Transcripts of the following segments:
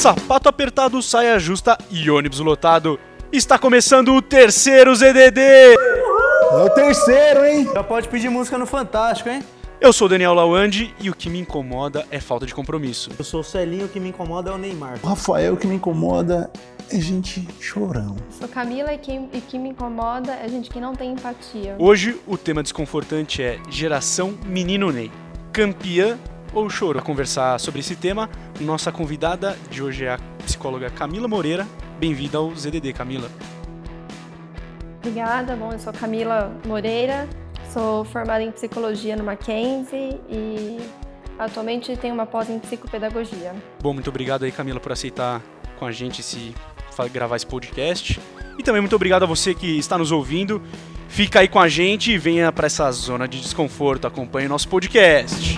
Sapato apertado, saia justa e ônibus lotado. Está começando o terceiro ZDD. É o terceiro, hein? Já pode pedir música no Fantástico, hein? Eu sou o Daniel Lawande e o que me incomoda é falta de compromisso. Eu sou o Celinho, o que me incomoda é o Neymar. O Rafael, o que me incomoda é gente chorão. Sou Camila e quem, e que me incomoda é gente que não tem empatia. Hoje o tema desconfortante é geração menino Ney. Campeã ou choro? Para conversar sobre esse tema, nossa convidada de hoje é a psicóloga Camila Moreira. Bem-vinda ao ZDD, Camila. Obrigada. Bom, eu sou Camila Moreira, sou formada em psicologia no Mackenzie e atualmente tenho uma pós em psicopedagogia. Bom, muito obrigado aí, Camila, por aceitar com a gente esse gravar esse podcast. E também muito obrigado a você que está nos ouvindo. Fica aí com a gente e venha para essa zona de desconforto. Acompanhe o nosso podcast.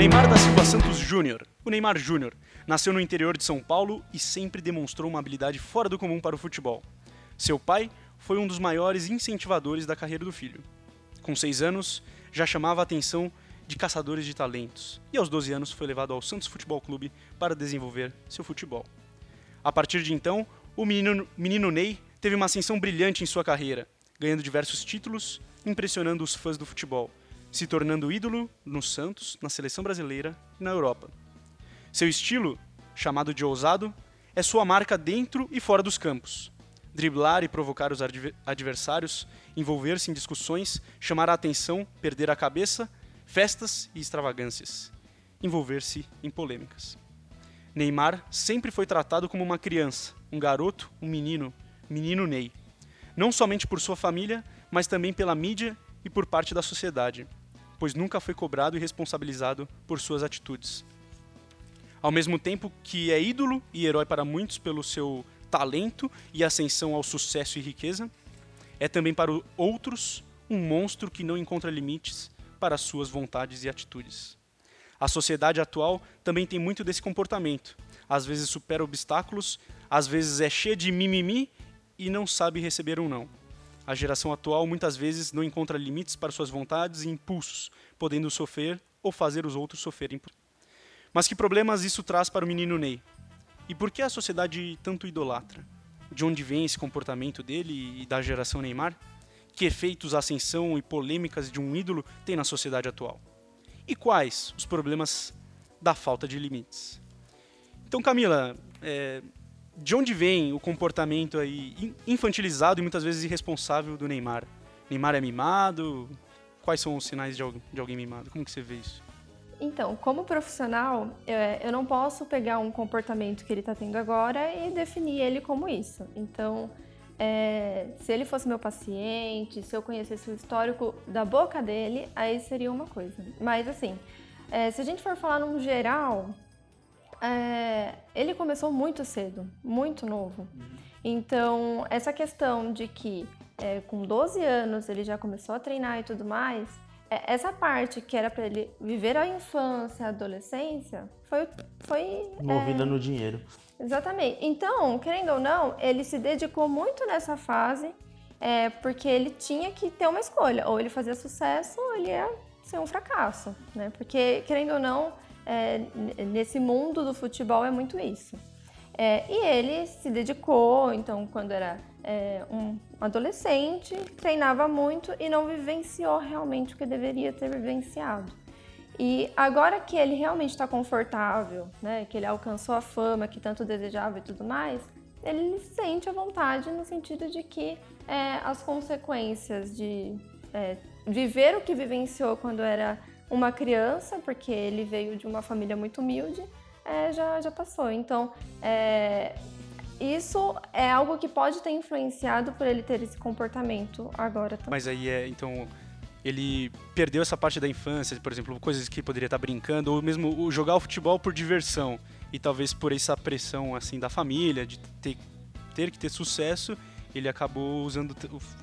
Neymar da Silva Santos Júnior. O Neymar Júnior nasceu no interior de São Paulo e sempre demonstrou uma habilidade fora do comum para o futebol. Seu pai foi um dos maiores incentivadores da carreira do filho. Com seis anos, já chamava a atenção de caçadores de talentos e aos 12 anos foi levado ao Santos Futebol Clube para desenvolver seu futebol. A partir de então, o menino, menino Ney teve uma ascensão brilhante em sua carreira, ganhando diversos títulos, impressionando os fãs do futebol, se tornando ídolo no Santos, na seleção brasileira e na Europa. Seu estilo, chamado de ousado, é sua marca dentro e fora dos campos. Driblar e provocar os adversários, envolver-se em discussões, chamar a atenção, perder a cabeça festas e extravagâncias, envolver-se em polêmicas. Neymar sempre foi tratado como uma criança, um garoto, um menino, menino Ney. Não somente por sua família, mas também pela mídia e por parte da sociedade, pois nunca foi cobrado e responsabilizado por suas atitudes. Ao mesmo tempo que é ídolo e herói para muitos pelo seu talento e ascensão ao sucesso e riqueza, é também para outros um monstro que não encontra limites para suas vontades e atitudes. A sociedade atual também tem muito desse comportamento. Às vezes supera obstáculos, às vezes é cheia de mimimi e não sabe receber um não. A geração atual muitas vezes não encontra limites para suas vontades e impulsos, podendo sofrer ou fazer os outros sofrerem. Mas que problemas isso traz para o menino Ney? E por que a sociedade tanto idolatra? De onde vem esse comportamento dele e da geração Neymar? que efeitos a ascensão e polêmicas de um ídolo tem na sociedade atual? E quais os problemas da falta de limites? Então, Camila, é, de onde vem o comportamento aí infantilizado e muitas vezes irresponsável do Neymar? Neymar é mimado? Quais são os sinais de, alguém mimado? Como que você vê isso? Então, como profissional, eu não posso pegar um comportamento que ele está tendo agora e definir ele como isso. Então, é, se ele fosse meu paciente, se eu conhecesse o histórico da boca dele, aí seria uma coisa. Mas assim, é, se a gente for falar num geral, é, ele começou muito cedo, muito novo. Então, essa questão de que é, com 12 anos ele já começou a treinar e tudo mais, é, essa parte que era para ele viver a infância, a adolescência, foi. foi Movida é, no dinheiro. Exatamente. Então, querendo ou não, ele se dedicou muito nessa fase, é, porque ele tinha que ter uma escolha. Ou ele fazia sucesso, ou ele ia ser um fracasso, né? Porque, querendo ou não, é, nesse mundo do futebol é muito isso. É, e ele se dedicou, então, quando era é, um adolescente, treinava muito e não vivenciou realmente o que deveria ter vivenciado. E agora que ele realmente está confortável, né, que ele alcançou a fama que tanto desejava e tudo mais, ele sente a vontade no sentido de que é, as consequências de é, viver o que vivenciou quando era uma criança, porque ele veio de uma família muito humilde, é, já, já passou. Então, é, isso é algo que pode ter influenciado por ele ter esse comportamento agora também. Mas aí é, então, ele perdeu essa parte da infância, por exemplo, coisas que poderia estar brincando, ou mesmo jogar o futebol por diversão. E talvez por essa pressão assim da família, de ter, ter que ter sucesso, ele acabou usando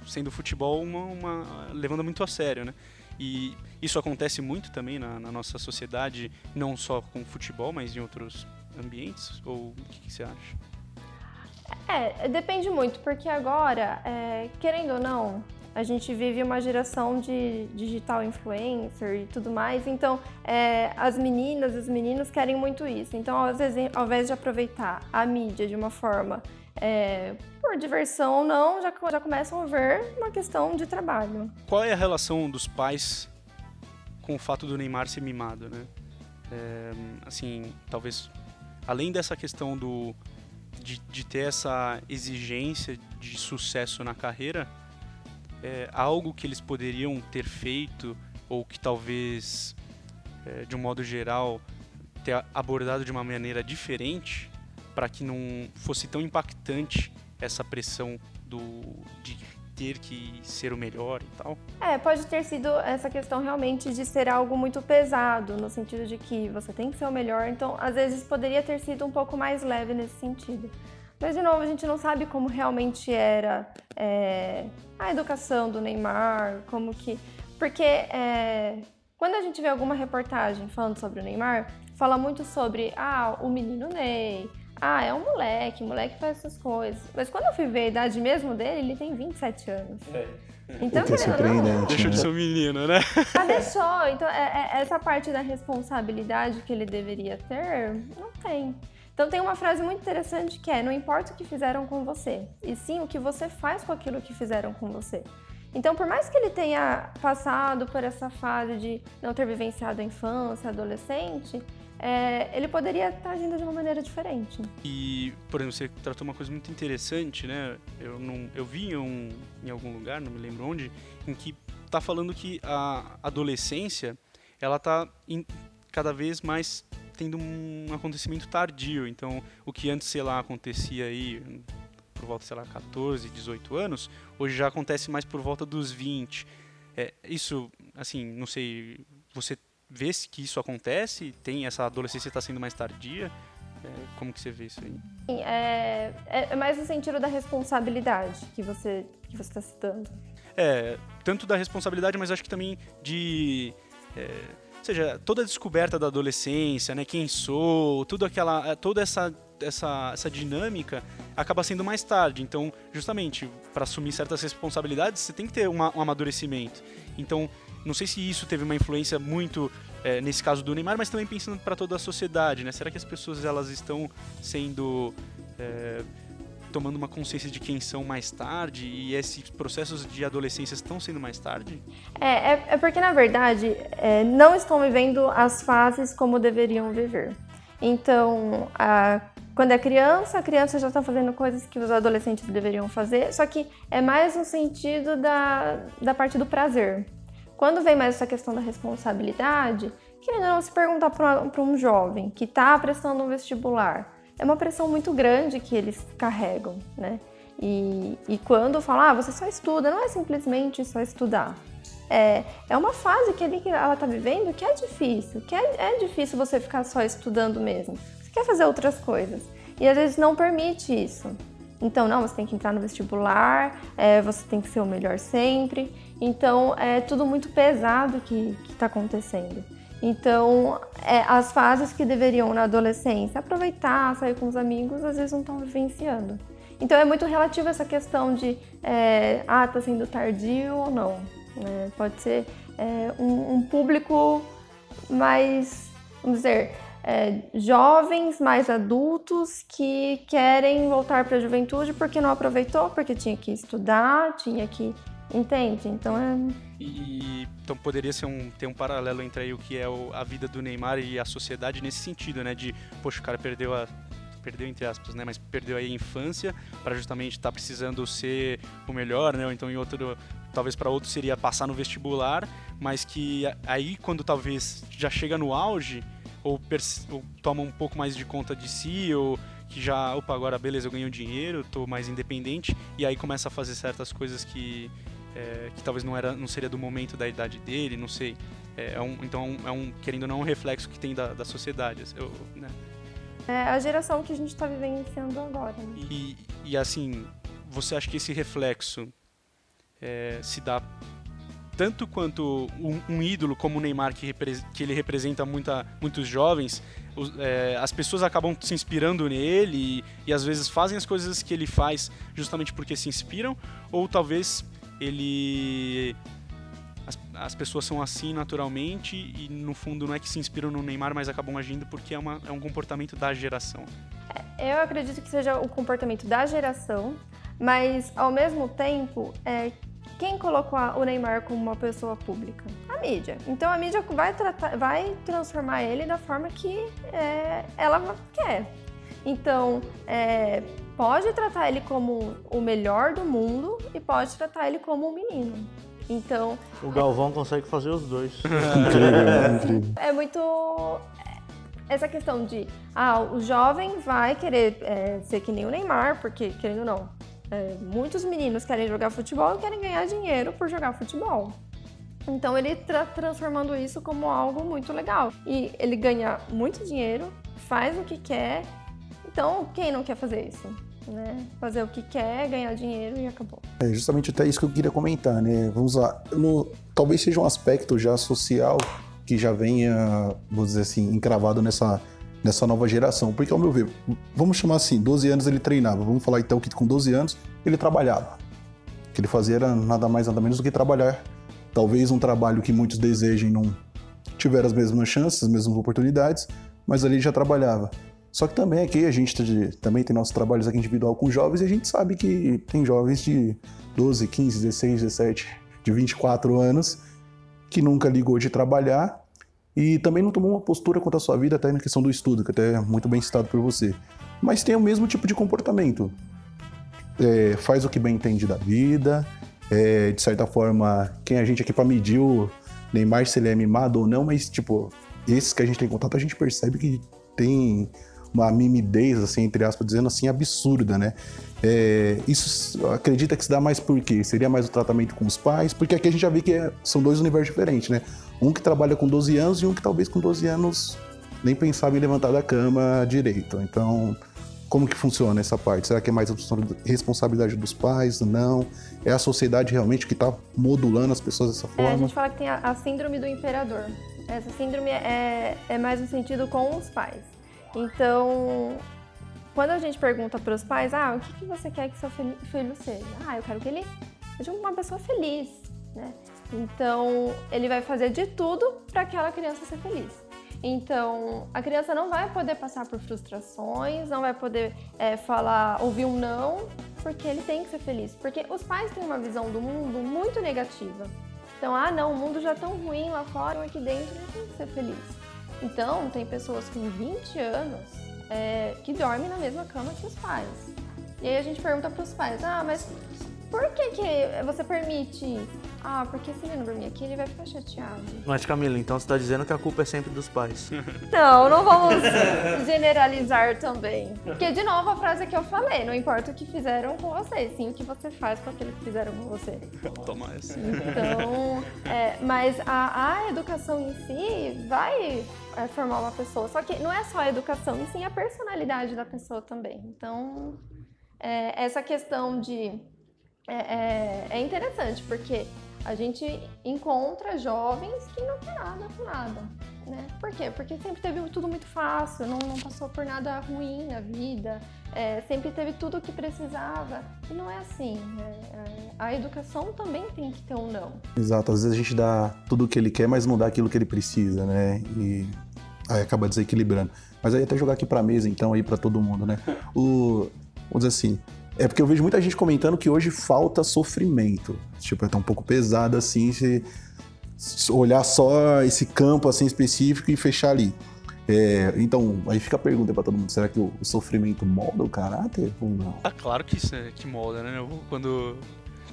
sendo o futebol uma, uma, levando muito a sério, né? E isso acontece muito também na, na nossa sociedade, não só com futebol, mas em outros ambientes. Ou o que, que você acha? É, depende muito, porque agora, é, querendo ou não, a gente vive uma geração de digital influencer e tudo mais, então é, as meninas, os meninos querem muito isso. Então, às vezes, ao invés de aproveitar a mídia de uma forma é, por diversão ou não, já, já começam a ver uma questão de trabalho. Qual é a relação dos pais com o fato do Neymar ser mimado, né? É, assim, talvez além dessa questão do de, de ter essa exigência de sucesso na carreira, é, algo que eles poderiam ter feito ou que talvez, é, de um modo geral, ter abordado de uma maneira diferente para que não fosse tão impactante essa pressão do de ter que ser o melhor e tal? É, pode ter sido essa questão realmente de ser algo muito pesado, no sentido de que você tem que ser o melhor, então às vezes poderia ter sido um pouco mais leve nesse sentido. Mas, de novo, a gente não sabe como realmente era é, a educação do Neymar, como que. Porque é, quando a gente vê alguma reportagem falando sobre o Neymar, fala muito sobre ah, o menino Ney, ah, é um moleque, o moleque faz essas coisas. Mas quando eu fui ver a idade mesmo dele, ele tem 27 anos. É. Então, o que é surpreendente. Deixou de ser um menino, né? Ah, deixou. Então, é, é, essa parte da responsabilidade que ele deveria ter, não tem. Então tem uma frase muito interessante que é: não importa o que fizeram com você, e sim o que você faz com aquilo que fizeram com você. Então, por mais que ele tenha passado por essa fase de não ter vivenciado a infância, adolescente, é, ele poderia estar agindo de uma maneira diferente. E, por exemplo, você tratou uma coisa muito interessante, né? Eu, não, eu vi em, um, em algum lugar, não me lembro onde, em que está falando que a adolescência ela está cada vez mais tendo um acontecimento tardio. Então, o que antes, sei lá, acontecia aí por volta, sei lá, 14, 18 anos, hoje já acontece mais por volta dos 20. É, isso, assim, não sei, você vê se que isso acontece? Tem essa adolescência está sendo mais tardia? É, como que você vê isso aí? É, é, é mais no sentido da responsabilidade que você que você está citando. É, tanto da responsabilidade, mas acho que também de é, seja, toda a descoberta da adolescência, né, quem sou, tudo aquela, toda essa essa, essa dinâmica acaba sendo mais tarde. Então, justamente, para assumir certas responsabilidades, você tem que ter uma, um amadurecimento. Então, não sei se isso teve uma influência muito é, nesse caso do Neymar, mas também pensando para toda a sociedade, né? Será que as pessoas elas estão sendo é, tomando uma consciência de quem são mais tarde e esses processos de adolescência estão sendo mais tarde? É, é, é porque, na verdade, é, não estão vivendo as fases como deveriam viver. Então, a, quando é criança, a criança já está fazendo coisas que os adolescentes deveriam fazer, só que é mais no sentido da, da parte do prazer. Quando vem mais essa questão da responsabilidade, querendo não se perguntar para um jovem que está prestando um vestibular, é uma pressão muito grande que eles carregam, né? E, e quando falar, ah, você só estuda, não é simplesmente só estudar. É, é uma fase que, ele, ela está vivendo que é difícil, que é, é difícil você ficar só estudando mesmo. Você quer fazer outras coisas. E às vezes não permite isso. Então, não, você tem que entrar no vestibular, é, você tem que ser o melhor sempre. Então, é tudo muito pesado que está acontecendo. Então, é, as fases que deveriam na adolescência aproveitar, sair com os amigos, às vezes não estão vivenciando. Então, é muito relativo essa questão de, é, ah, está sendo tardio ou não. É, pode ser é, um, um, público mais, vamos dizer, é, jovens, mais adultos que querem voltar para a juventude porque não aproveitou, porque tinha que estudar, tinha que Entende? Então é. E, então poderia ser um, ter um paralelo entre aí o que é o, a vida do Neymar e a sociedade nesse sentido, né? De, poxa, o cara perdeu a. Perdeu entre aspas, né? Mas perdeu aí a infância para justamente estar tá precisando ser o melhor, né? Ou então em outro. Talvez para outro seria passar no vestibular, mas que aí quando talvez já chega no auge, ou, ou toma um pouco mais de conta de si, ou que já, opa, agora beleza, eu ganho dinheiro, tô mais independente, e aí começa a fazer certas coisas que é, que talvez não era não seria do momento da idade dele não sei é, é um, então é um querendo ou não é um reflexo que tem da, da sociedade eu, né? é a geração que a gente está vivenciando agora né? e, e assim você acha que esse reflexo é, se dá tanto quanto um, um, ídolo como o Neymar que, que ele representa muita, muitos jovens os, é, as pessoas acabam se inspirando nele e, e às vezes fazem as coisas que ele faz justamente porque se inspiram ou talvez ele as, as pessoas são assim naturalmente e no fundo não é que se inspiram no Neymar, mas acabam agindo porque é, uma, é um comportamento da geração. Eu acredito que seja o comportamento da geração, mas ao mesmo tempo, é, quem colocou o Neymar como uma pessoa pública? A mídia. Então a mídia vai, tratar, vai transformar ele da forma que é, ela quer. Então, é, pode tratar ele como o melhor do mundo e pode tratar ele como um menino. Então, O Galvão consegue fazer os dois. Incrível, incrível. é muito essa questão de ah, o jovem vai querer é, ser que nem o Neymar, porque querendo ou não, é, muitos meninos querem jogar futebol e querem ganhar dinheiro por jogar futebol. Então ele está transformando isso como algo muito legal. E ele ganha muito dinheiro, faz o que quer. Então, quem não quer fazer isso? Né? Fazer o que quer, ganhar dinheiro e acabou. É justamente até isso que eu queria comentar, né? Vamos lá. No- talvez seja um aspecto já social que já venha, vamos dizer assim, encravado nessa, nessa nova geração. Porque, ao meu ver, vamos chamar assim, 12 anos ele treinava. Vamos falar então que com 12 anos ele trabalhava. O que ele fazia era nada mais, nada menos do que trabalhar. Talvez um trabalho que muitos desejem não tiver as mesmas chances, as mesmas oportunidades, mas ali já trabalhava. Só que também aqui a gente também tem nossos trabalhos aqui individual com jovens e a gente sabe que tem jovens de 12, 15, 16, 17, de 24 anos que nunca ligou de trabalhar e também não tomou uma postura contra a sua vida até na questão do estudo, que até é muito bem citado por você. Mas tem o mesmo tipo de comportamento. É, faz o que bem entende da vida, é, de certa forma, quem a gente aqui para medir o Neymar se ele é mimado ou não, mas tipo, esses que a gente tem contato, a gente percebe que tem uma mimidez, assim, entre aspas, dizendo assim, absurda, né? É, isso acredita que se dá mais por quê? Seria mais o tratamento com os pais? Porque aqui a gente já vê que é- são dois universos diferentes, né? Um que trabalha com 12 anos e um que talvez com 12 anos nem pensava em levantar da cama direito. Então, como que funciona essa parte? Será que é mais a responsabilidade dos pais? Não? É a sociedade realmente que está modulando as pessoas dessa É, a forma? gente fala que tem a, a síndrome do imperador. Essa síndrome é, é mais no sentido com os pais. Então, quando a gente pergunta para os pais, ah, o que, que você quer que seu filho seja? Ah, eu quero que ele seja uma pessoa feliz, né? Então, ele vai fazer de tudo para aquela criança ser feliz. Então, a criança não vai poder passar por frustrações, não vai poder é, falar, ouvir um não, porque ele tem que ser feliz. Porque os pais têm uma visão do mundo muito negativa. Então, ah, não, o mundo já é tão ruim lá fora, aqui dentro não tem que ser feliz. Então, tem pessoas com 20 anos é, que dormem na mesma cama que os pais. E aí a gente pergunta para os pais, ah, mas por que, que você permite? Ah, porque se ele não dormir aqui, ele vai ficar chateado. Mas Camila, então você tá dizendo que a culpa é sempre dos pais. Não, não vamos generalizar também. Porque, de novo, a frase que eu falei, não importa o que fizeram com você, sim o que você faz com aquilo que fizeram com você. Toma essa. Então, é, mas a, a educação em si vai é, formar uma pessoa. Só que não é só a educação, e sim a personalidade da pessoa também. Então, é, essa questão de. É, é, é interessante, porque a gente encontra jovens que não quer nada com nada. Né? Por quê? Porque sempre teve tudo muito fácil, não, não passou por nada ruim na vida, é, sempre teve tudo o que precisava. E não é assim. é, é, a educação também tem que ter um não. Exato, às vezes a gente dá tudo o que ele quer, mas não dá aquilo que ele precisa, né? E aí acaba desequilibrando. Mas aí até jogar aqui pra mesa, então, aí pra todo mundo, né? O, vamos dizer assim, é porque eu vejo muita gente comentando que hoje falta sofrimento. Tipo, é tão um pouco pesado assim, se, olhar só esse campo assim específico e fechar ali. É, então, aí fica a pergunta pra todo mundo: será que o, sofrimento molda o caráter ou não? Ah, claro que isso é que molda, né? Quando,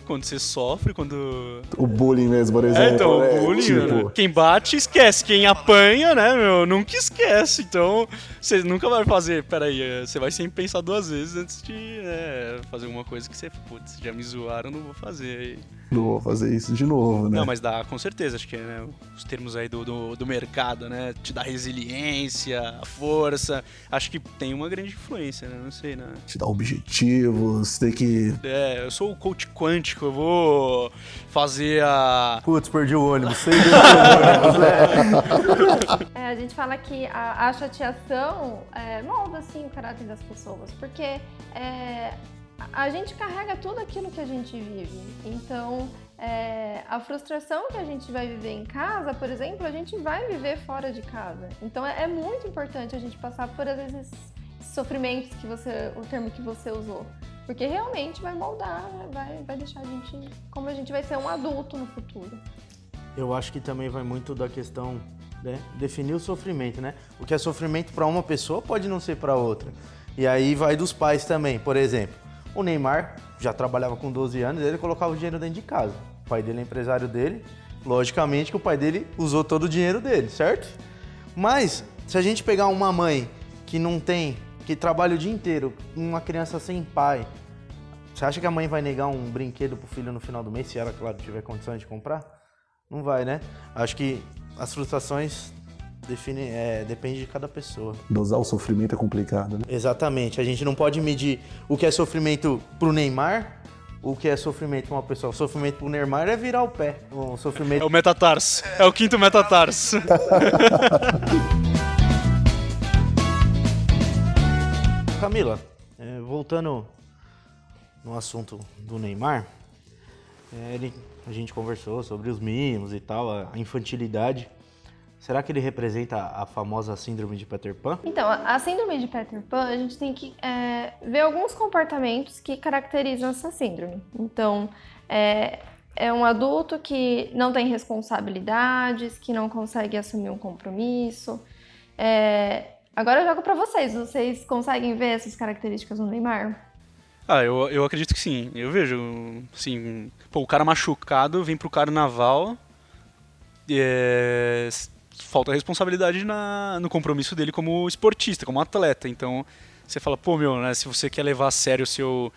quando você sofre, quando. O bullying mesmo, por exemplo. É, então, né? o bullying, Tipo, né? Quem bate, esquece. Quem apanha, né, meu, nunca esquece. Então, você nunca vai fazer. Peraí, é, você vai sempre pensar duas vezes antes de né, fazer alguma coisa que você. Putz, já me zoaram, não vou fazer. Não vou fazer isso de novo, né? Não, mas dá, com certeza. Acho que né, os termos aí do, do, do mercado, né? Te dá resiliência, força. Acho que tem uma grande influência, né? Não sei, né? te dar objetivos, ter que. É, eu sou o coach quântico, eu vou fazer a. Putz, perdi o ônibus. Sei É, a gente fala que a, a chateação é, molda assim o caráter das pessoas, porque é, a gente carrega tudo aquilo que a gente vive. Então, é, a frustração que a gente vai viver em casa, por exemplo, a gente vai viver fora de casa. Então, é, é muito importante a gente passar por, às vezes, sofrimentos que você, o termo que você usou. Porque realmente vai moldar, vai, vai deixar a gente como a gente vai ser um adulto no futuro. Eu acho que também vai muito da questão, né? Definir o sofrimento, né? O que é sofrimento para uma pessoa pode não ser para outra. E aí vai dos pais também. Por exemplo, o Neymar já trabalhava com 12 anos, ele colocava o dinheiro dentro de casa. O pai dele é empresário dele. Logicamente que o pai dele usou todo o dinheiro dele, certo? Mas se a gente pegar uma mãe que não tem, que trabalha o dia inteiro, uma criança sem pai, você acha que a mãe vai negar um brinquedo pro filho no final do mês, se ela, claro, tiver condições de comprar? Não vai, né? Acho que as frustrações definem, é, depende de cada pessoa. Dosar o sofrimento é complicado, né? Exatamente. A gente não pode medir o que é sofrimento pro Neymar, o que é sofrimento pra uma pessoa. O sofrimento pro Neymar é virar o pé. O É sofrimento o metatarso. É o quinto metatarso. Camila, é, voltando no assunto do Neymar, é, ele, a gente conversou sobre os mimos e tal, a infantilidade. Será que ele representa a famosa síndrome de Peter Pan? Então, a síndrome de Peter Pan, a gente tem que é, ver alguns comportamentos que caracterizam essa síndrome. Então, é, é um adulto que não tem responsabilidades, que não consegue assumir um compromisso. É, agora eu jogo pra vocês. Vocês conseguem ver essas características no Neymar? Ah, eu, eu acredito que sim. Eu vejo, assim, pô, o cara machucado vem pro carnaval. É, falta responsabilidade na, no compromisso dele como esportista, como atleta. Então, você fala, pô, meu, né, se você quer levar a sério o seu,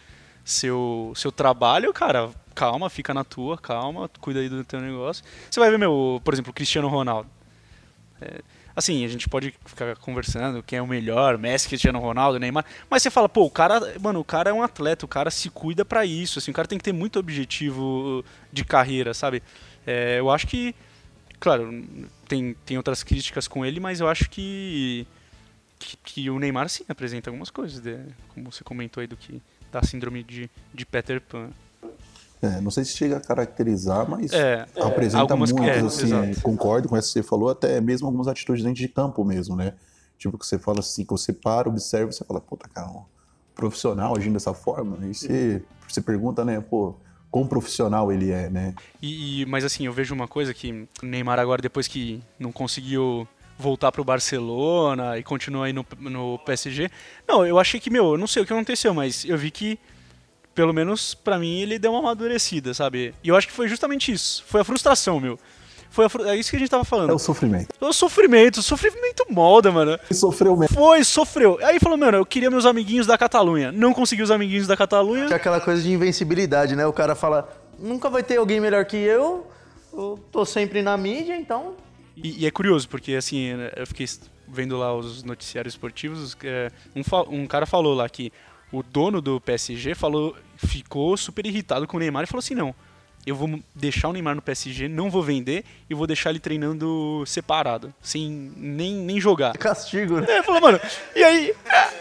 seu, seu trabalho, cara, calma, fica na tua, calma, cuida aí do teu negócio. Você vai ver, meu, por exemplo, o Cristiano Ronaldo. É, assim, a gente pode ficar conversando quem é o melhor, Messi, Cristiano Ronaldo, Neymar, mas você fala, pô, o cara, mano, o cara é um atleta, o cara se cuida pra isso, assim, o cara tem que ter muito objetivo de carreira, sabe? É, eu acho que, claro, tem, tem outras críticas com ele, mas eu acho que, que, que o Neymar sim apresenta algumas coisas, de- como você comentou aí do que da síndrome de, de Peter Pan. É, não sei se chega a caracterizar, mas É, apresenta algumas- muitos, é, assim, é, concordo com essa que você falou, até mesmo algumas atitudes dentro de campo mesmo, né? Tipo, que você fala assim, que você para, observa, você fala, puta, cara, um profissional agindo dessa forma, e você, você pergunta, né, pô, quão profissional ele é, né? E, e- mas assim, eu vejo uma coisa que o Neymar agora, depois que não conseguiu voltar pro Barcelona e continua aí no, no PSG. Não, eu achei que, meu, eu não sei o que aconteceu, mas eu vi que, pelo menos pra mim, ele deu uma amadurecida, sabe? E eu acho que foi justamente isso. Foi a frustração, meu. Foi a fru- é isso que a gente tava É falando. o sofrimento. O sofrimento, o sofrimento molda, mano. Ele sofreu mesmo. Foi, sofreu. Aí falou, mano, eu queria meus amiguinhos da Catalunha. Não consegui os amiguinhos da Catalunha. É aquela coisa de invencibilidade, né? O cara fala, nunca vai ter alguém melhor que eu, eu tô sempre na mídia, então E, e é curioso, porque assim, eu fiquei vendo lá os noticiários esportivos, é, um, um cara falou lá que o dono do PSG falou, ficou super irritado com o Neymar e falou assim, não, eu vou deixar o Neymar no PSG, não vou vender e vou deixar ele treinando separado, sem nem, nem jogar. castigo, né? É, falou, mano, e aí,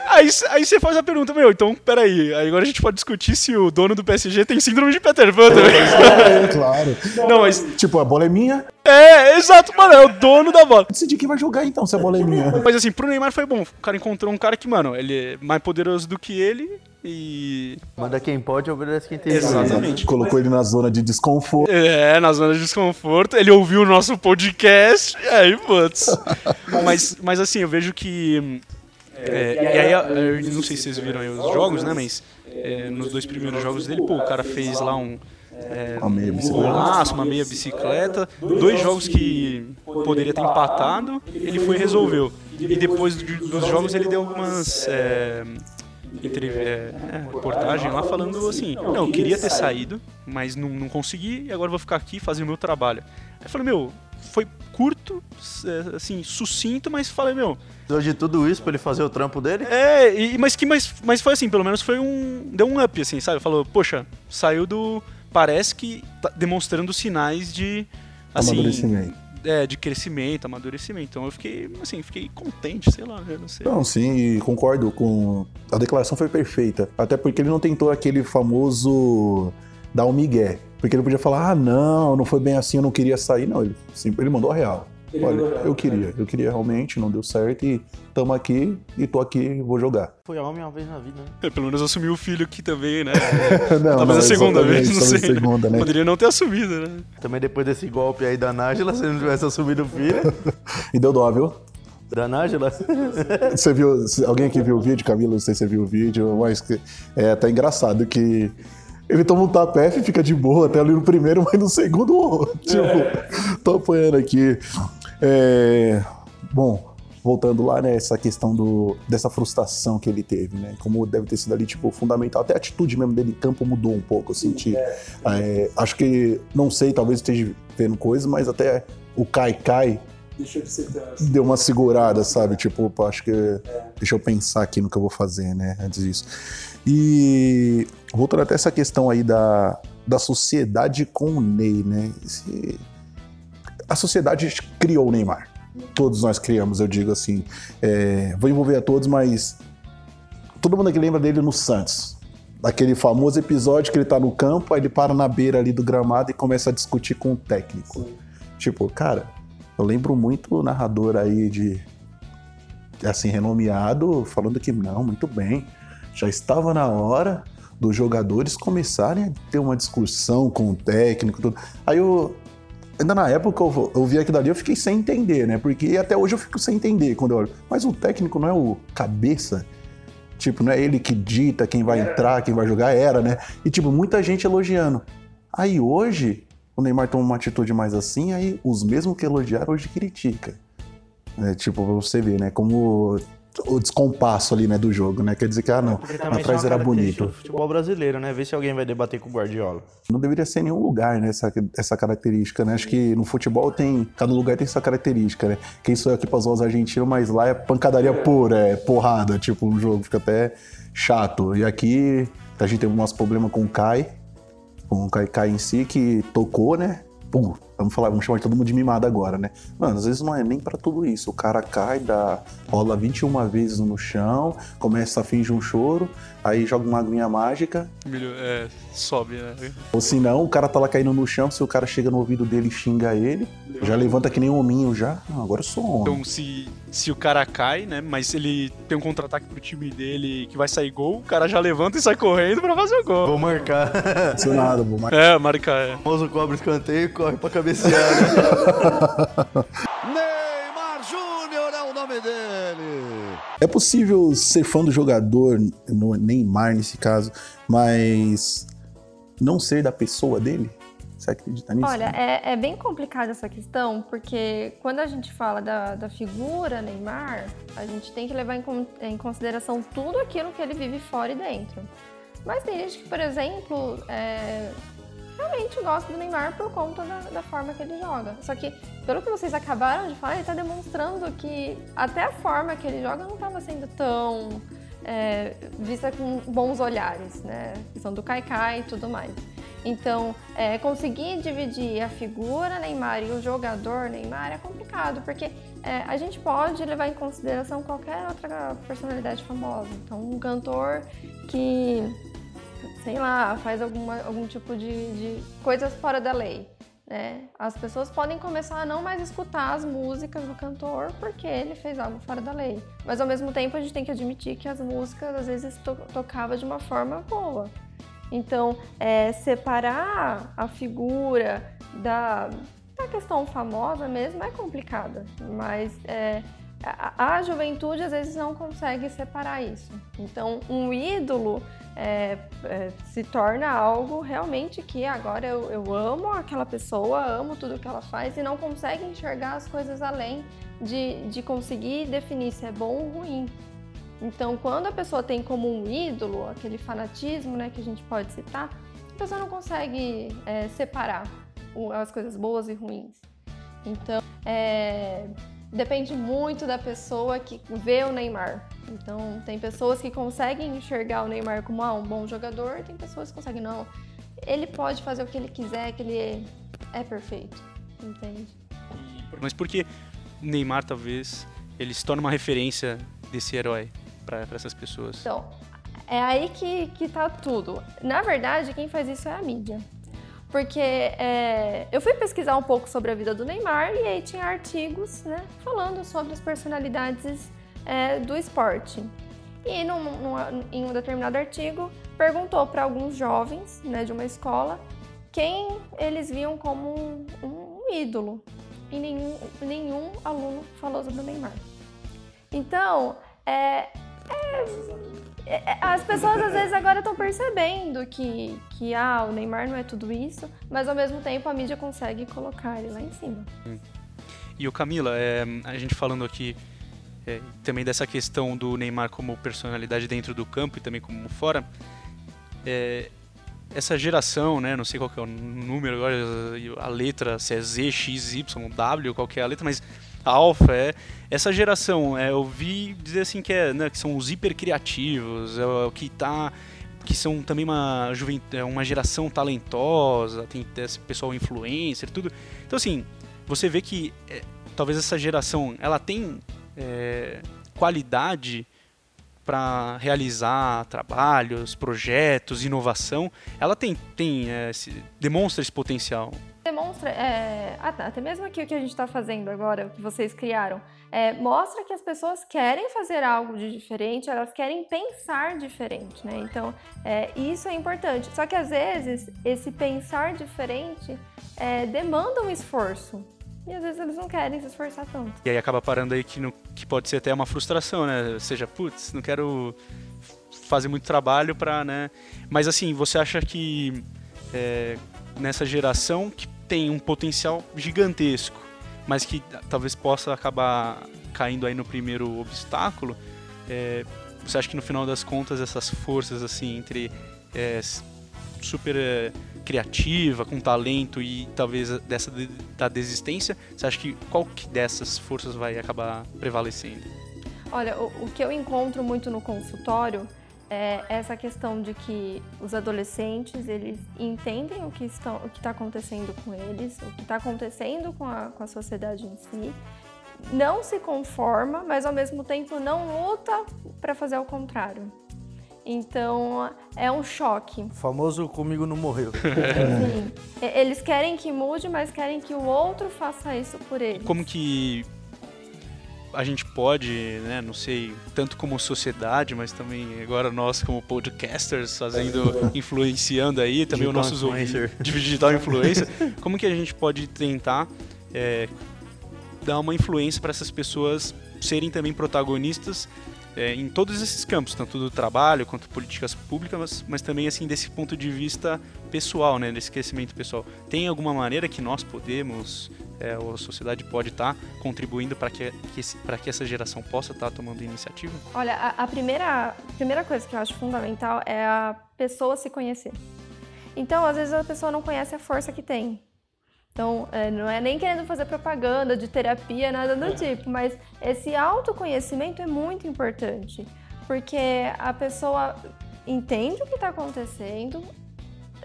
aí, aí você faz a pergunta, meu, então, peraí, aí agora a gente pode discutir se o dono do PSG tem síndrome de Peter Pan também. É, claro. Não, mas, Tipo, a bola é minha, é, exato, mano, é o dono da bola. decidi quem vai jogar então, se a bola é minha. Mas assim, pro Neymar foi bom. O cara encontrou um cara que, mano, ele é mais poderoso do que ele e. Manda quem pode, obedece quem tem Exatamente. Colocou ele na zona de desconforto. É, na zona de desconforto. Ele ouviu o nosso podcast. E aí, putz. mas, mas assim, eu vejo que. é, e aí, eu não sei se vocês viram aí os jogos, né? Mas é, nos dois primeiros jogos dele, pô, o cara fez lá um. É, Uma meia um bicicleta. golaço, uma meia bicicleta, dois jogos que poderia ter empatado, ele foi e resolveu. E depois de- dos jogos ele deu algumas é, entrev- é, é, reportagem lá falando assim, não, eu queria ter saído, mas não, não consegui e agora vou ficar aqui e fazer o meu trabalho. Aí eu falei, meu, foi curto, é, assim, sucinto, mas falei, meu, Precisou de tudo isso pra ele fazer o trampo dele? é, e, mas que mas, mas foi assim, pelo menos foi um. Deu um up, assim, sabe? Falou, poxa, saiu do. Parece que tá demonstrando sinais de. Assim, Amadurecimento. É, de crescimento, amadurecimento. Então eu fiquei, assim, fiquei contente, sei lá, eu não sei. Não, sim, concordo com. A declaração foi perfeita. Até porque ele não tentou aquele famoso dar um migué. Porque ele podia falar, ah, não, não foi bem assim, eu não queria sair. Não, ele, sim, ele mandou a real. Olha, eu queria, eu queria realmente, não deu certo e tamo aqui e tô aqui, vou jogar. Foi homem uma vez na vida, né? É, Pelo menos assumiu o filho aqui também, né? não, Talvez a segunda vez, não sei. a segunda, né? Poderia não ter assumido, né? Também depois desse golpe aí da Nájila, se ele não tivesse assumido o filho. E deu dó, viu? Da Nájila? Você viu, alguém aqui viu o vídeo, Camila, não sei se você viu o vídeo, mas que- é até engraçado que ele toma um tapé e fica de boa até ali no primeiro, mas no segundo, tipo, tô apanhando aqui. É, bom, voltando lá, né, essa questão do, dessa frustração que ele teve, né, como deve ter sido ali, tipo, fundamental, até a atitude mesmo dele em campo mudou um pouco, eu senti. É, acho que, não sei, talvez esteja vendo coisas, mas até o Kai Kai Deixou de ser deu uma segurada, sabe? Tipo, pô, acho que. Deixa eu pensar aqui no que eu vou fazer, né? Antes disso. E voltando até essa questão aí da, da sociedade com o Ney, né? Esse- a sociedade criou o Neymar. Todos nós criamos, eu digo assim. É, vou envolver a todos, mas todo mundo aqui lembra dele no Santos. Aquele famoso episódio que ele tá no campo, aí ele para na beira ali do gramado e começa a discutir com o técnico. Tipo, cara, eu lembro muito o narrador aí de assim renomeado falando que não, muito bem, já estava na hora dos jogadores começarem a ter uma discussão com o técnico, tudo. Aí eu ainda na época eu, eu vi aquilo dali, eu fiquei sem entender, né? Porque até hoje eu fico sem entender quando eu olho. Mas o técnico não é o cabeça? Tipo, não é ele que dita quem vai entrar, quem vai jogar, era, né? E tipo, muita gente elogiando. Aí hoje, o Neymar toma uma atitude mais assim, aí os mesmos que elogiaram hoje critica. É, tipo, pra você ver, né? Como o descompasso ali, né, do jogo, né? Quer dizer que, ah, não, atrás era bonito. Futebol brasileiro, né? Vê se alguém vai debater com o Guardiola. Não deveria ser em nenhum lugar, né, essa, essa característica, né? Acho que no futebol tem, cada lugar tem essa característica, né? Quem sou eu aqui pra zoar os argentinos, mas lá é pancadaria pura, é porrada, tipo, um jogo fica até chato. E aqui a gente tem o nosso problema com o Kai, com o Kai Kai em si, que tocou, né? Pum, vamos falar, vamos chamar de todo mundo de mimado agora, né? Mano, às vezes não é nem pra tudo isso. O cara cai, dá, rola 21 vezes no chão, começa a fingir um choro, aí joga uma aguinha mágica, Milho- É, sobe, né? ou se não, o cara tá lá caindo no chão, se o cara chega no ouvido dele e xinga ele, já levanta que nem um hominho já. Não, agora eu sou homem. Então, se, se o cara cai, né? Mas ele tem um contra-ataque pro time dele que vai sair gol, o cara já levanta e sai correndo pra fazer o gol. Vou marcar. Não nada, vou marcar. É, marca. É. O famoso cobra escanteio e corre pra cabecear. né? Neymar Júnior é o nome dele. É possível ser fã do jogador, no Neymar nesse caso, mas não ser da pessoa dele? Você acredita nisso? Olha, é, é bem complicada essa questão, porque quando a gente fala da, da figura Neymar, a gente tem que levar em, em consideração tudo aquilo que ele vive fora e dentro. Mas tem gente que, por exemplo, é, realmente gosta do Neymar por conta da, da forma que ele joga. Só que, pelo que vocês acabaram de falar, ele está demonstrando que até a forma que ele joga não estava sendo tão é, vista com bons olhares, né? A questão do Kaikai e tudo mais. Então, é, conseguir dividir a figura Neymar e o jogador Neymar é complicado, porque é, a gente pode levar em consideração qualquer outra personalidade famosa. Então, um cantor que, sei lá, faz alguma, algum tipo de, de coisas fora da lei. Né? As pessoas podem começar a não mais escutar as músicas do cantor porque ele fez algo fora da lei. Mas ao mesmo tempo a gente tem que admitir que as músicas às vezes to tocava de uma forma boa. Então, é, separar a figura da, da questão famosa mesmo é complicada, mas é, a, a juventude às vezes não consegue separar isso. Então, um ídolo é, é, se torna algo realmente que agora eu, eu amo aquela pessoa, amo tudo que ela faz e não consegue enxergar as coisas além de, de conseguir definir se é bom ou ruim. Então, quando a pessoa tem como um ídolo aquele fanatismo, né, que a gente pode citar, a pessoa não consegue é, separar as coisas boas e ruins. Então, é, depende muito da pessoa que vê o Neymar. Então, tem pessoas que conseguem enxergar o Neymar como ah, um bom jogador, tem pessoas que conseguem não. Ele pode fazer o que ele quiser, que ele é, é perfeito, entende? Mas porque Neymar talvez ele se torne uma referência desse herói para essas pessoas. Então, é aí que, que tá tudo. Na verdade, quem faz isso é a mídia. Porque é, eu fui pesquisar um pouco sobre a vida do Neymar e aí tinha artigos né, falando sobre as personalidades é, do esporte. E num, num, em um determinado artigo perguntou para alguns jovens né, de uma escola quem eles viam como um, um ídolo. E nenhum, nenhum aluno falou sobre o Neymar. Então, é, é, é, as pessoas às vezes agora estão percebendo que, que ah, o Neymar não é tudo isso, mas ao mesmo tempo a mídia consegue colocar ele lá em cima. E o Camila, é, a gente falando aqui é, também dessa questão do Neymar como personalidade dentro do campo e também como fora, é, essa geração, né, não sei qual é o número agora, a letra, se é Z, X, Y, W, qual é a letra, mas alfa, é essa geração, é, eu vi dizer assim que, é, né, que são os hipercriativos, é, o que tá que são também uma juventude, é uma geração talentosa, tem esse pessoal influencer, tudo. Então assim, você vê que é, talvez essa geração, ela tem é, qualidade para realizar trabalhos, projetos, inovação, ela tem, tem é, demonstra esse potencial demonstra, é, até mesmo aqui o que a gente está fazendo agora, o que vocês criaram, é, mostra que as pessoas querem fazer algo de diferente, elas querem pensar diferente, né? Então, é, isso é importante. Só que às vezes, esse pensar diferente é, demanda um esforço. E às vezes eles não querem se esforçar tanto. E aí acaba parando aí que, no, que pode ser até uma frustração, né? Ou seja, putz, não quero fazer muito trabalho para, né? Mas assim, você acha que é, nessa geração que tem um potencial gigantesco, mas que talvez possa acabar caindo aí no primeiro obstáculo, é, você acha que no final das contas essas forças assim entre é, super é, criativa, com talento e talvez dessa da desistência, você acha que qual que dessas forças vai acabar prevalecendo? Olha, o, o que eu encontro muito no consultório é essa questão de que os adolescentes eles entendem o que estão, o que está acontecendo com eles, o que está acontecendo com a, com a sociedade em si, não se conforma, mas ao mesmo tempo não luta para fazer o contrário. Então é um choque. O famoso comigo não morreu. Sim. Eles querem que mude, mas querem que o outro faça isso por eles. Como que a gente pode, né, não sei, tanto como sociedade, mas também agora nós como podcasters fazendo, influenciando aí, também digital o nosso influencer. digital influencer, como que a gente pode tentar é, dar uma influência para essas pessoas serem também protagonistas é, em todos esses campos, tanto do trabalho quanto políticas públicas, mas, mas, também assim desse ponto de vista pessoal, né, desse crescimento pessoal. Tem alguma maneira que nós podemos é, ou a sociedade pode estar tá contribuindo para que, que, que essa geração possa estar tá tomando iniciativa? Olha, a, a, primeira, primeira coisa que eu acho fundamental é a pessoa se conhecer. Então, às vezes a pessoa não conhece a força que tem. Então, é, não é nem querendo fazer propaganda de terapia, nada do é. tipo, mas esse autoconhecimento é muito importante, porque a pessoa entende o que está acontecendo,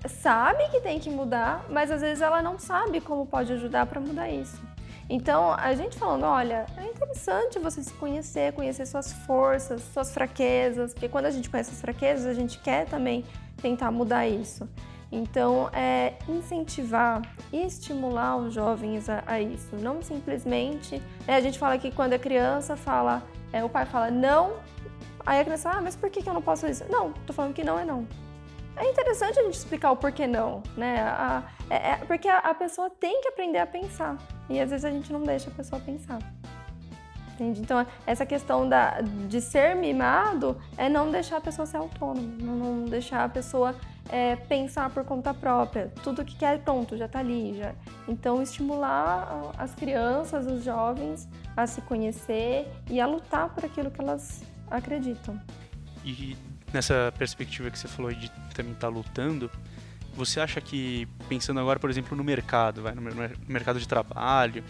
sabe que tem que mudar, mas às vezes ela não sabe como pode ajudar para mudar isso. Então, a gente falando, olha, é interessante você se conhecer, conhecer suas forças, suas fraquezas, porque quando a gente conhece as fraquezas, a gente quer também tentar mudar isso. Então, é incentivar e estimular os jovens a, a isso. Não simplesmente. Né, a gente fala que quando a criança fala, é, o pai fala não, aí a criança fala, ah, mas por que, que eu não posso isso? Não, tô falando que não é não é interessante a gente explicar o porquê não, né? A, é, é, porque a, a, pessoa tem que aprender a pensar. E às vezes a gente não deixa a pessoa pensar. Entende? Então, essa questão da, de ser mimado é não deixar a pessoa ser autônoma, não deixar a pessoa é, pensar por conta própria. Tudo que quer, pronto, já está ali. Já. Então, estimular as crianças, os jovens a se conhecer e a lutar por aquilo que elas acreditam. E nessa perspectiva que você falou de também estar tá lutando, você acha que, pensando agora, por exemplo, no mercado, vai, no mercado de trabalho,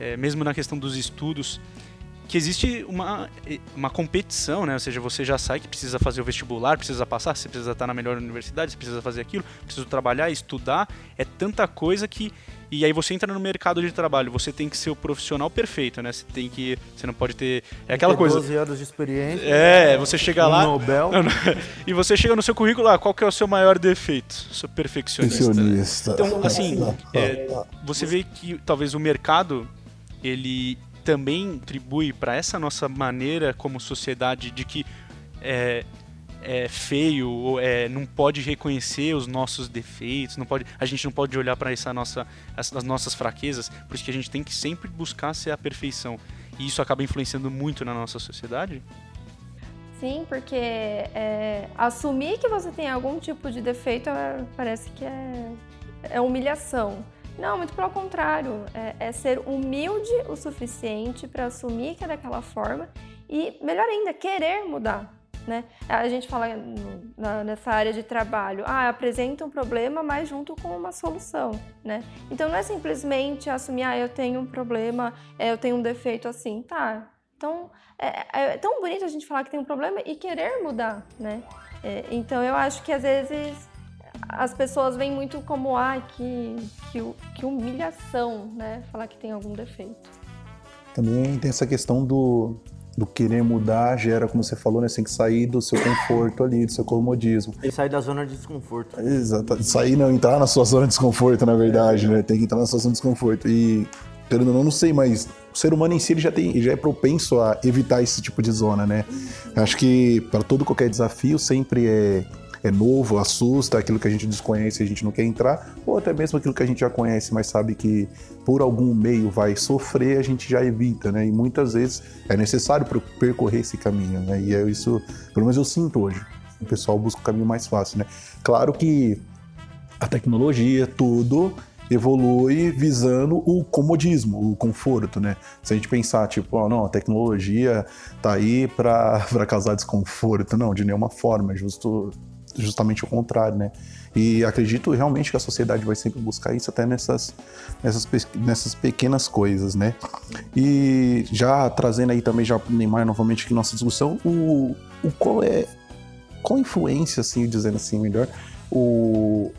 é, mesmo na questão dos estudos, que existe uma, uma competição, né? Ou seja, você já sai que precisa fazer o vestibular, precisa passar, você precisa estar na melhor universidade, você precisa fazer aquilo, precisa trabalhar, estudar, é tanta coisa que E aí você entra no mercado de trabalho, você tem que ser o profissional perfeito, né? Você tem que. Você não pode ter. É aquela Ter coisa. 12 anos de experiência. É, você chega um lá. Nobel. Não, não. E você chega no seu currículo, ah, qual que é o seu maior defeito? Sou perfeccionista. Perfeccionista. Então, assim, é, você vê que talvez o mercado ele também contribui para essa nossa maneira como sociedade de que é, é feio ou é, não pode reconhecer os nossos defeitos, não pode, a gente não pode olhar para essa nossa as, as nossas fraquezas, por isso que a gente tem que sempre buscar ser a perfeição. E isso acaba influenciando muito na nossa sociedade. Sim, porque é, assumir que você tem algum tipo de defeito é, parece que é, é humilhação. Não, muito pelo contrário. É, é ser humilde o suficiente para assumir que é daquela forma e, melhor ainda, querer mudar. Né? A gente fala na- nessa área de trabalho, ah, apresenta um problema, mas junto com uma solução, né? Então não é simplesmente assumir, ah, eu tenho um problema, é, eu tenho um defeito assim, tá? Então é, é tão bonito a gente falar que tem um problema e querer mudar, né? É, então eu acho que às vezes as pessoas veem muito como, ah, que, que, que humilhação, né? Falar que tem algum defeito. Também tem essa questão do, do querer mudar, gera, como você falou, né? Você tem que sair do seu conforto ali, do seu comodismo. E sair da zona de desconforto. Exato. Sair não, entrar na sua zona de desconforto, na verdade, né? Tem que entrar na sua zona de desconforto. E, querendo ou não, não sei, mas o ser humano em si ele já, tem, já é propenso a evitar esse tipo de zona, né? Acho que para todo qualquer desafio sempre é, é novo, assusta, aquilo que a gente desconhece a gente não quer entrar, ou até mesmo aquilo que a gente já conhece, mas sabe que por algum meio vai sofrer, a gente já evita, né? E muitas vezes é necessário per- percorrer esse caminho, né? E é isso, pelo menos eu sinto hoje. O pessoal busca o caminho mais fácil, né? Claro que a tecnologia, tudo evolui visando o comodismo, o conforto, né? Se a gente pensar, tipo, ó, não, a tecnologia tá aí para causar desconforto, não, de nenhuma forma, é justo, justamente o contrário, né? E acredito realmente que a sociedade vai sempre buscar isso até nessas, nessas, nessas pequenas coisas, né? E já trazendo aí também já Neymar novamente aqui nossa discussão, o, o qual é qual influência, assim, dizendo assim melhor, o,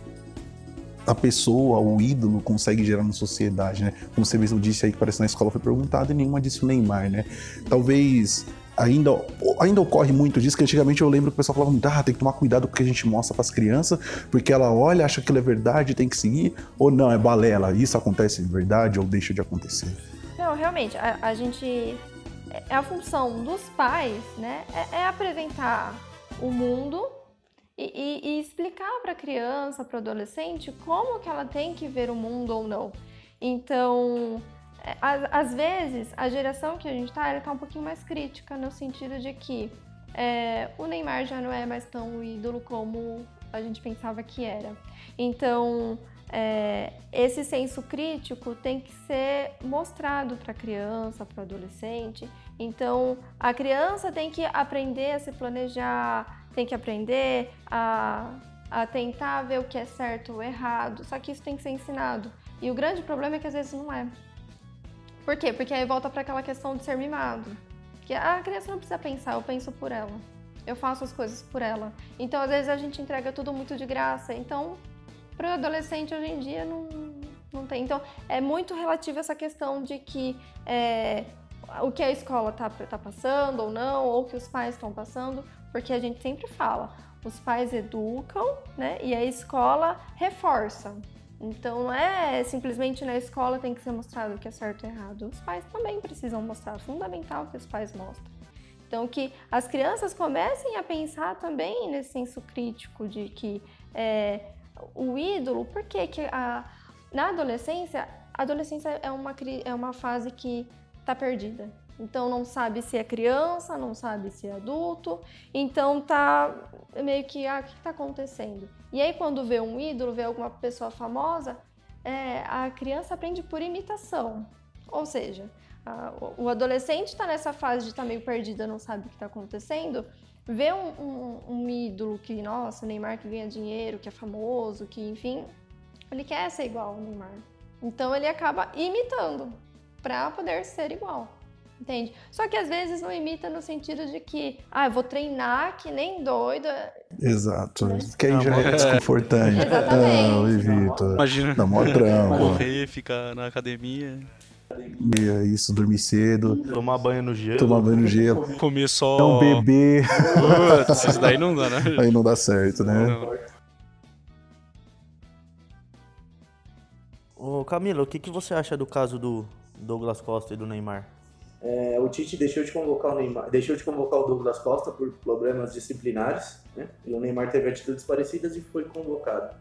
a pessoa, o ídolo consegue gerar na sociedade, né? Como você mesmo disse aí, que parece na escola foi perguntado e nenhuma disse o Neymar, né? Talvez ainda, ainda ocorre muito disso, que antigamente eu lembro que o pessoal falava muito, ah, tem que tomar cuidado porque a gente mostra pras crianças, porque ela olha, acha que aquilo é verdade, tem que seguir, ou não, é balela, isso acontece de verdade ou deixa de acontecer. Não, realmente, a, a gente. É a função dos pais, né? É, é apresentar o mundo e, e- e explicar para a criança, para o adolescente, como que ela tem que ver o mundo ou não. Então, é, às vezes, a geração que a gente tá, ela tá um pouquinho mais crítica, no sentido de que é, o Neymar já não é mais tão ídolo como a gente pensava que era. Então, é, esse senso crítico tem que ser mostrado para a criança, para o adolescente. Então, a criança tem que aprender a se planejar, tem que aprender a, a tentar ver o que é certo ou errado. Só que isso tem que ser ensinado. E o grande problema é que às vezes não é. Por quê? Porque aí volta para aquela questão de ser mimado. Que a criança não precisa pensar, eu penso por ela. Eu faço as coisas por ela. Então, às vezes, a gente entrega tudo muito de graça. Então, para o adolescente hoje em dia não, não tem. Então, é muito relativo essa questão de que é, o que a escola tá, tá passando ou não, ou que os pais estão passando, porque a gente sempre fala, os pais educam, né? E a escola reforça. Então não é simplesmente na escola tem que ser mostrado o que é certo e errado. Os pais também precisam mostrar, é fundamental que os pais mostrem. Então que as crianças comecem a pensar também nesse senso crítico de que é, o ídolo, por que a, na adolescência, a adolescência é uma, é uma fase que tá perdida. Então não sabe se é criança, não sabe se é adulto, então tá meio que, ah, o que tá acontecendo? E aí quando vê um ídolo, vê alguma pessoa famosa, é, a criança aprende por imitação. Ou seja, a- o- adolescente está nessa fase de estar meio perdida, não sabe o que está acontecendo, vê um, um- um ídolo que, nossa, Neymar que ganha dinheiro, que é famoso, que enfim, ele quer ser igual ao Neymar. Então ele acaba imitando para poder ser igual. Entende? Só que às vezes não imita no sentido de que, ah, eu vou treinar que nem doido. Exato. Que aí já é desconfortante. Exatamente. Não, evita. Imagina. Dá mó trampo. Correr, ficar na academia, E é isso, dormir cedo, Tomar banho no gelo. tomar banho no gelo, comer só. não beber. Putz, isso daí não dá, né? Aí não dá certo, né? Não. Ô, Camila, o que, que você acha do caso do Douglas Costa e do Neymar? É, o Tite deixou de convocar o Neymar, deixou de convocar o Douglas Costa por problemas disciplinares, né? E o Neymar teve atitudes parecidas e foi convocado.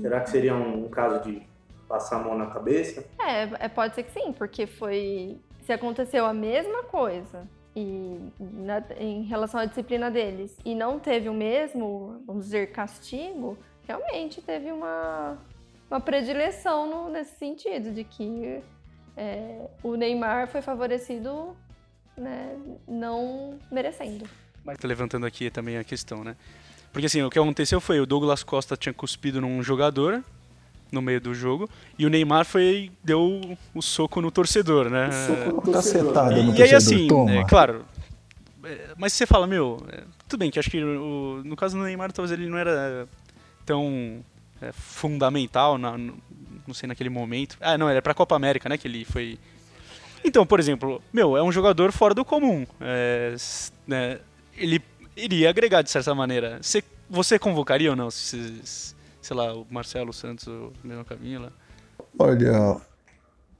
Será que seria um, um caso de passar a mão na cabeça? É, é, pode ser que sim, porque foi. Se aconteceu a mesma coisa e na- em relação à disciplina deles e não teve o mesmo, vamos dizer, castigo, realmente teve uma, uma predileção no- nesse sentido, de que é, o Neymar foi favorecido né, não merecendo. Tô levantando aqui também a questão, né? Porque assim, o que aconteceu foi o Douglas Costa tinha cuspido num jogador no meio do jogo e o Neymar foi deu o soco no torcedor, né? Cacetada no E aí torcedor, assim, toma. é, claro. é, Mas você fala, meu, é, tudo bem que acho que o- no caso do Neymar talvez ele não era tão é, fundamental, na, no- não sei, naquele momento. Ah, não, era pra Copa América, né, que ele foi... Então, por exemplo, meu, é um jogador fora do comum. é, né, ele iria agregar de certa maneira. Você, você convocaria ou não? Se, se- sei lá, o Marcelo Santos ou mesmo Camila? Olha,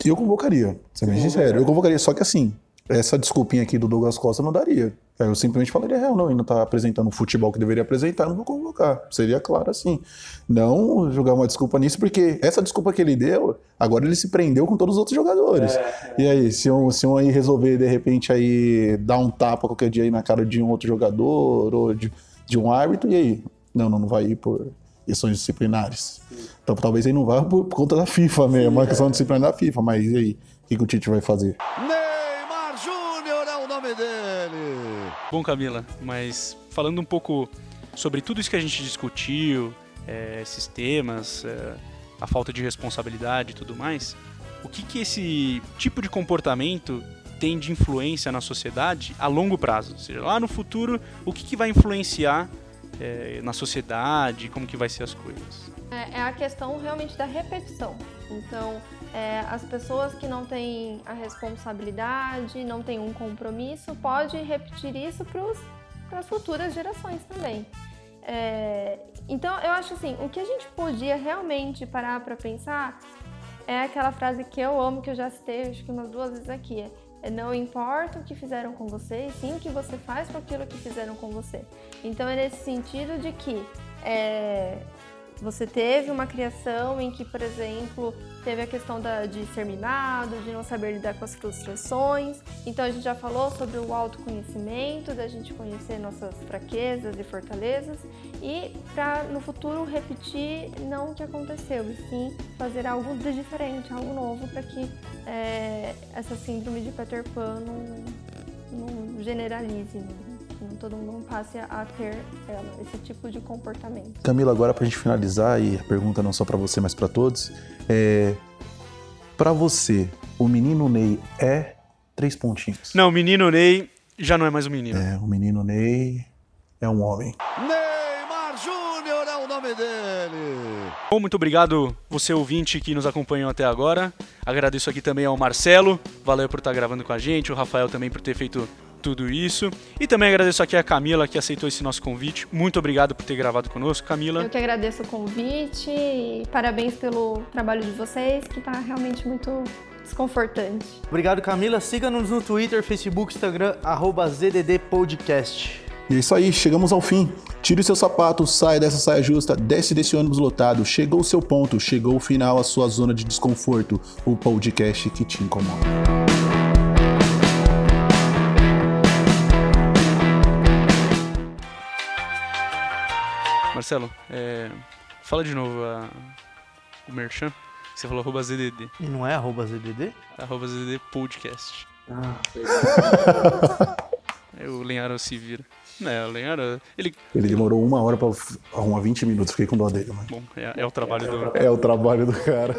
eu convocaria, ser bem sincero. Eu convocaria, só que assim, essa desculpinha aqui do Douglas Costa não daria. Aí Eu simplesmente falaria, real, não, ele não tá apresentando o futebol que deveria apresentar, não vou convocar. Seria claro assim. Não jogar uma desculpa nisso, porque essa desculpa que ele deu, agora ele se prendeu com todos os outros jogadores. E aí, se um, se um aí resolver, de repente, aí dar um tapa qualquer dia aí na cara de um outro jogador ou de, de um árbitro, e aí? Não, não, não vai ir por questões disciplinares. Então talvez ele não vá por, por conta da FIFA mesmo, uma questão disciplinar da FIFA, mas e aí? O que, que o Tite vai fazer? Neymar Bom, Camila, mas falando um pouco sobre tudo isso que a gente discutiu, é, esses temas, é, a falta de responsabilidade e tudo mais, o que, que esse tipo de comportamento tem de influência na sociedade a longo prazo? Ou seja, lá no futuro, o que, que vai influenciar é, na sociedade, como que vai ser as coisas? É, é a questão realmente da repetição. Então, é, as pessoas que não têm a responsabilidade, não têm um compromisso, pode repetir isso para as futuras gerações também. É, então, eu acho assim, o que a gente podia realmente parar para pensar é aquela frase que eu amo, que eu já citei acho que umas duas vezes aqui. É, é, não importa o que fizeram com você, e sim o que você faz com aquilo que fizeram com você. Então é nesse sentido de que é, você teve uma criação em que, por exemplo, teve a questão da- de ser mimado, de não saber lidar com as frustrações. Então a gente já falou sobre o autoconhecimento, da gente conhecer nossas fraquezas e fortalezas e para no futuro repetir não o que aconteceu, e sim fazer algo de diferente, algo novo, para que é, essa síndrome de Peter Pan não, não generalize, não todo mundo passe a ter ela, esse tipo de comportamento. Camila, agora pra gente finalizar, e a pergunta não só pra você, mas pra todos, é... Pra você, o menino Ney é três pontinhos? Não, o menino Ney já não é mais um menino. É, o menino Ney é um homem. Neymar Júnior é o nome dele. Bom, muito obrigado você ouvinte que nos acompanhou até agora. Agradeço aqui também ao Marcelo, valeu por estar gravando com a gente, o Rafael também por ter feito tudo isso. E também agradeço aqui a Camila que aceitou esse nosso convite. Muito obrigado por ter gravado conosco, Camila. Eu que agradeço o convite e parabéns pelo trabalho de vocês, que está realmente muito desconfortante. Obrigado, Camila. Siga-nos no Twitter, Facebook, Instagram, arroba ZDD Podcast. E é isso aí, chegamos ao fim. Tire o seu sapato, saia dessa saia justa, desce desse ônibus lotado. Chegou o seu ponto, chegou o final, a sua zona de desconforto. O podcast que te incomoda. Marcelo, é, fala de novo a- o Merchan. Você falou arroba ZDD. E não é arroba ZDD? Arroba ZDD Podcast. Ah, Aí o Lenharo se vira. É, o Lenharo, ele... Ele demorou uma hora pra arrumar 20 minutos, fiquei com dó dele, mano. Bom, é, é o trabalho do... É o trabalho do cara.